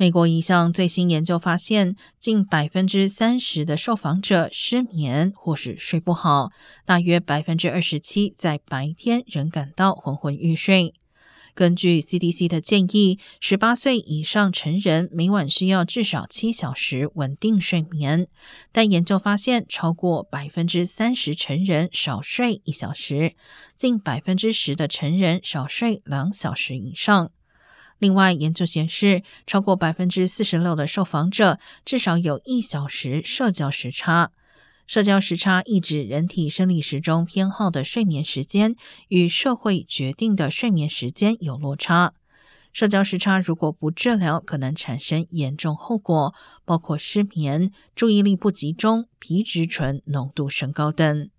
美国一项最新研究发现，近百分之三十的受访者失眠或是睡不好，大约百分之二十七在白天仍感到昏昏欲睡。根据 CDC 的建议，十八岁以上成人每晚需要至少七小时稳定睡眠，但研究发现，超过百分之三十成人少睡一小时，近百分之十的成人少睡两小时以上。另外，研究显示，超过百分之四十六的受访者至少有一小时社交时差。社交时差意指人体生理时钟偏好的睡眠时间与社会决定的睡眠时间有落差。社交时差如果不治疗，可能产生严重后果，包括失眠、注意力不集中、皮质醇浓度升高等。